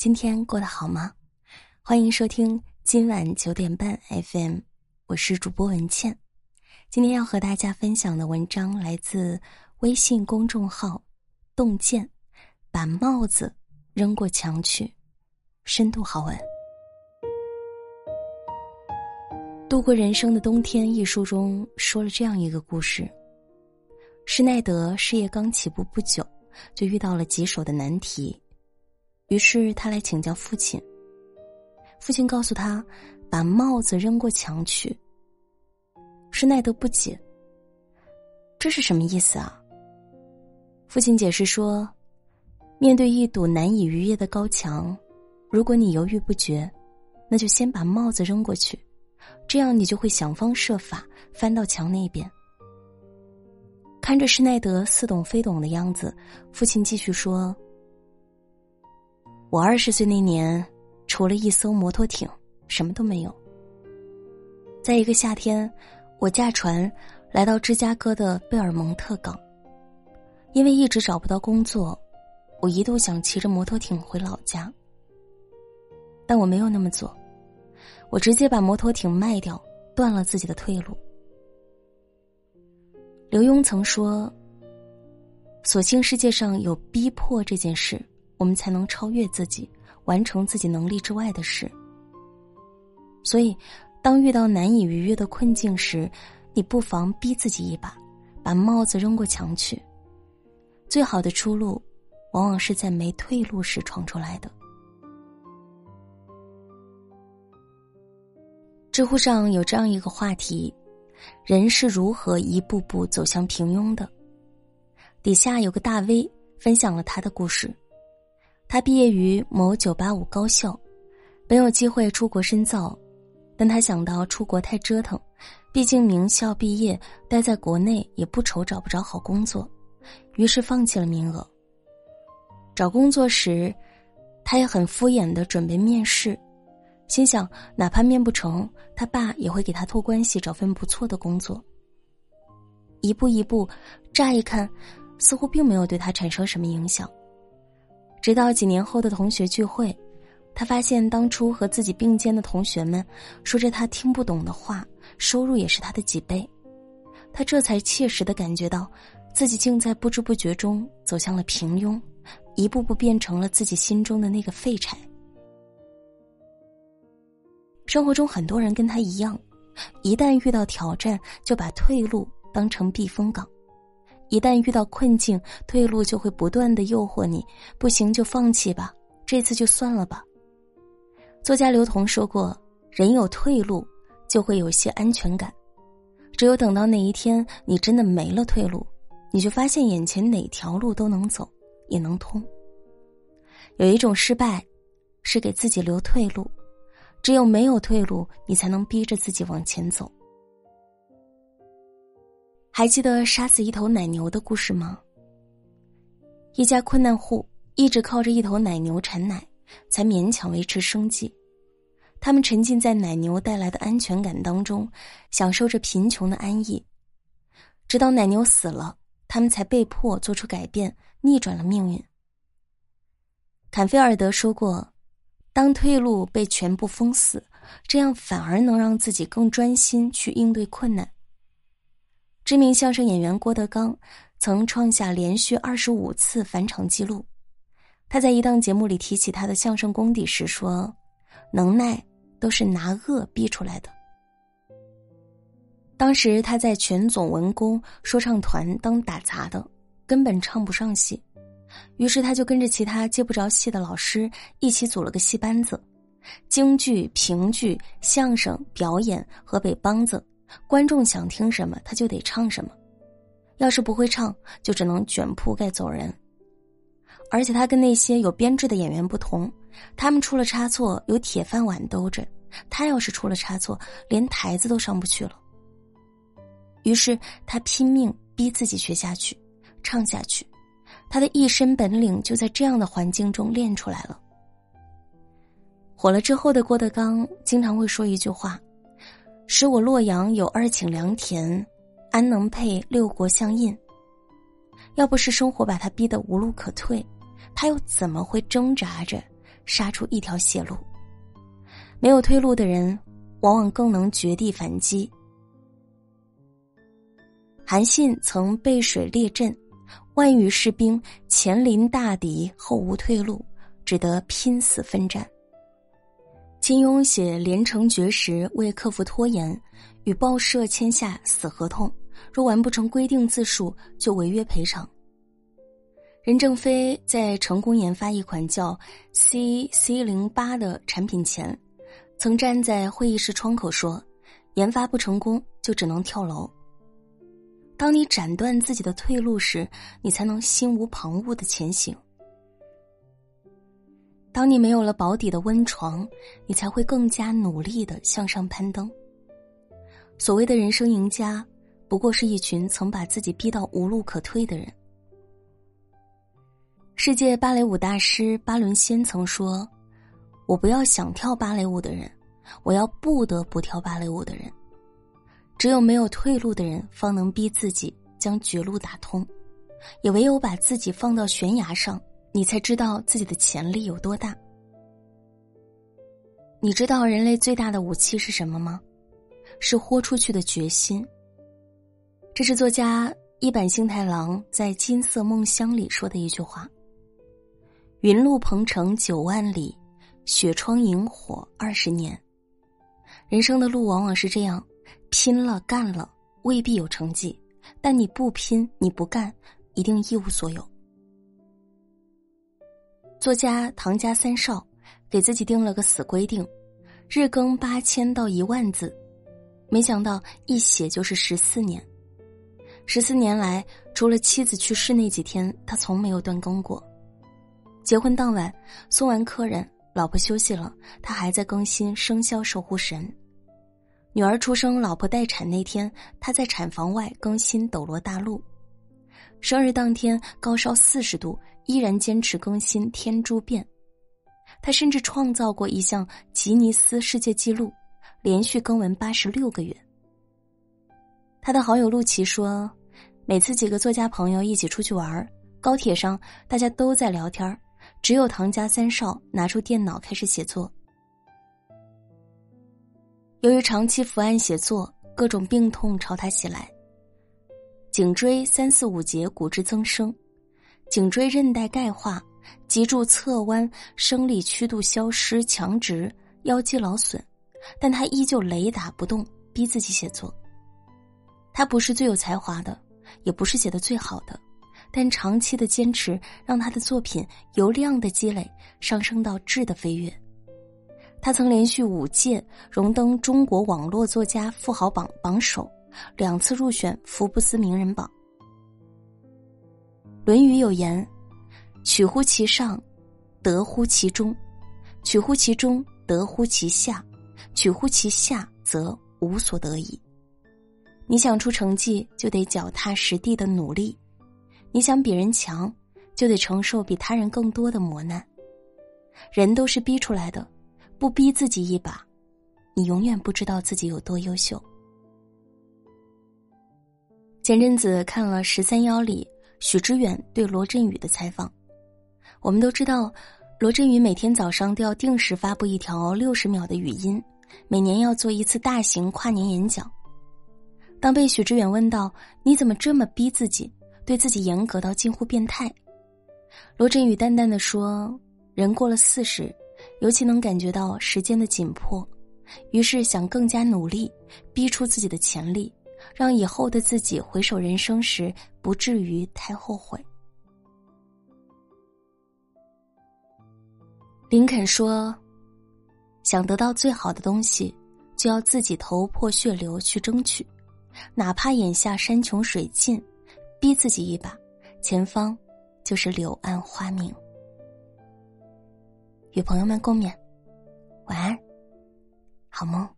今天过得好吗？欢迎收听今晚九点半 FM，我是主播文倩。今天要和大家分享的文章来自微信公众号“洞见”，把帽子扔过墙去，深度好文。度过人生的冬天一书中说了这样一个故事：施耐德事业刚起步不久，就遇到了棘手的难题，于是他来请教父亲。父亲告诉他，把帽子扔过墙去。施耐德不解，这是什么意思啊？父亲解释说，面对一堵难以逾越的高墙，如果你犹豫不决，那就先把帽子扔过去。这样，你就会想方设法翻到墙那边。看着施耐德似懂非懂的样子，父亲继续说：“我二十岁那年，除了一艘摩托艇，什么都没有。在一个夏天，我驾船来到芝加哥的贝尔蒙特港，因为一直找不到工作，我一度想骑着摩托艇回老家，但我没有那么做。”我直接把摩托艇卖掉，断了自己的退路。刘墉曾说：“所幸世界上有逼迫这件事，我们才能超越自己，完成自己能力之外的事。”所以，当遇到难以逾越的困境时，你不妨逼自己一把，把帽子扔过墙去。最好的出路，往往是在没退路时闯出来的。知乎上有这样一个话题：人是如何一步步走向平庸的？底下有个大 V 分享了他的故事。他毕业于某985高校，本有机会出国深造，但他想到出国太折腾，毕竟名校毕业待在国内也不愁找不着好工作，于是放弃了名额。找工作时，他也很敷衍的准备面试。心想，哪怕面不成，他爸也会给他托关系找份不错的工作。一步一步，乍一看，似乎并没有对他产生什么影响。直到几年后的同学聚会，他发现当初和自己并肩的同学们说着他听不懂的话，收入也是他的几倍，他这才切实的感觉到，自己竟在不知不觉中走向了平庸，一步步变成了自己心中的那个废柴。生活中很多人跟他一样，一旦遇到挑战，就把退路当成避风港；一旦遇到困境，退路就会不断的诱惑你，不行就放弃吧，这次就算了吧。作家刘同说过：“人有退路，就会有些安全感；只有等到那一天你真的没了退路，你就发现眼前哪条路都能走，也能通。有一种失败，是给自己留退路。”只有没有退路，你才能逼着自己往前走。还记得杀死一头奶牛的故事吗？一家困难户一直靠着一头奶牛产奶，才勉强维持生计。他们沉浸在奶牛带来的安全感当中，享受着贫穷的安逸。直到奶牛死了，他们才被迫做出改变，逆转了命运。坎菲尔德说过。当退路被全部封死，这样反而能让自己更专心去应对困难。知名相声演员郭德纲曾创下连续二十五次返场记录。他在一档节目里提起他的相声功底时说：“能耐都是拿恶逼出来的。”当时他在全总文工说唱团当打杂的，根本唱不上戏。于是他就跟着其他接不着戏的老师一起组了个戏班子，京剧、评剧、相声表演、河北梆子，观众想听什么他就得唱什么，要是不会唱就只能卷铺盖走人。而且他跟那些有编制的演员不同，他们出了差错有铁饭碗兜着，他要是出了差错连台子都上不去了。于是他拼命逼自己学下去，唱下去。他的一身本领就在这样的环境中练出来了。火了之后的郭德纲经常会说一句话：“使我洛阳有二顷良田，安能配六国相印？”要不是生活把他逼得无路可退，他又怎么会挣扎着杀出一条血路。没有退路的人，往往更能绝地反击。韩信曾背水列阵，万余士兵前临大敌，后无退路，只得拼死奋战。金庸写《连城诀》时，为克服拖延，与报社签下死合同，若完不成规定字数，就违约赔偿。任正非在成功研发一款叫 C C 零八的产品前，曾站在会议室窗口说：“研发不成功，就只能跳楼。”当你斩断自己的退路时，你才能心无旁骛的前行。当你没有了保底的温床，你才会更加努力的向上攀登。所谓的人生赢家，不过是一群曾把自己逼到无路可退的人。世界芭蕾舞大师巴伦先曾说：“我不要想跳芭蕾舞的人，我要不得不跳芭蕾舞的人。只有没有退路的人，方能逼自己将绝路打通。也唯有把自己放到悬崖上，你才知道自己的潜力有多大。你知道人类最大的武器是什么吗？是豁出去的决心。这是作家一坂幸太郎在《金色梦乡》里说的一句话。”云路鹏程九万里，雪窗萤火二十年。人生的路往往是这样，拼了干了未必有成绩，但你不拼你不干，一定一无所有。作家唐家三少给自己定了个死规定：日更八千到一万字，没想到一写就是十四年。十四年来，除了妻子去世那几天，他从没有断更过。结婚当晚，送完客人，老婆休息了，他还在更新《生肖守护神》；女儿出生，老婆待产那天，他在产房外更新《斗罗大陆》；生日当天高烧四十度，依然坚持更新《天珠变》。他甚至创造过一项吉尼斯世界纪录，连续更文八十六个月。他的好友陆琪说：“每次几个作家朋友一起出去玩，高铁上大家都在聊天只有唐家三少拿出电脑开始写作。由于长期伏案写作，各种病痛朝他袭来。颈椎三四五节骨质增生，颈椎韧带钙化，脊柱侧弯，生理曲度消失，强直，腰肌劳损，但他依旧雷打不动，逼自己写作。他不是最有才华的，也不是写的最好的。但长期的坚持让他的作品由量的积累上升到质的飞跃。他曾连续五届荣登中国网络作家富豪榜榜首，两次入选福布斯名人榜。《论语》有言：“取乎其上，得乎其中；取乎其中，得乎其下；取乎其下，则无所得矣。”你想出成绩，就得脚踏实地的努力。你想比人强，就得承受比他人更多的磨难。人都是逼出来的，不逼自己一把，你永远不知道自己有多优秀。前阵子看了《十三邀》里许知远对罗振宇的采访，我们都知道，罗振宇每天早上都要定时发布一条六十秒的语音，每年要做一次大型跨年演讲。当被许知远问到“你怎么这么逼自己”？对自己严格到近乎变态，罗振宇淡淡的说：“人过了四十，尤其能感觉到时间的紧迫，于是想更加努力，逼出自己的潜力，让以后的自己回首人生时不至于太后悔。”林肯说：“想得到最好的东西，就要自己头破血流去争取，哪怕眼下山穷水尽。”逼自己一把，前方就是柳暗花明。与朋友们共勉，晚安，好梦。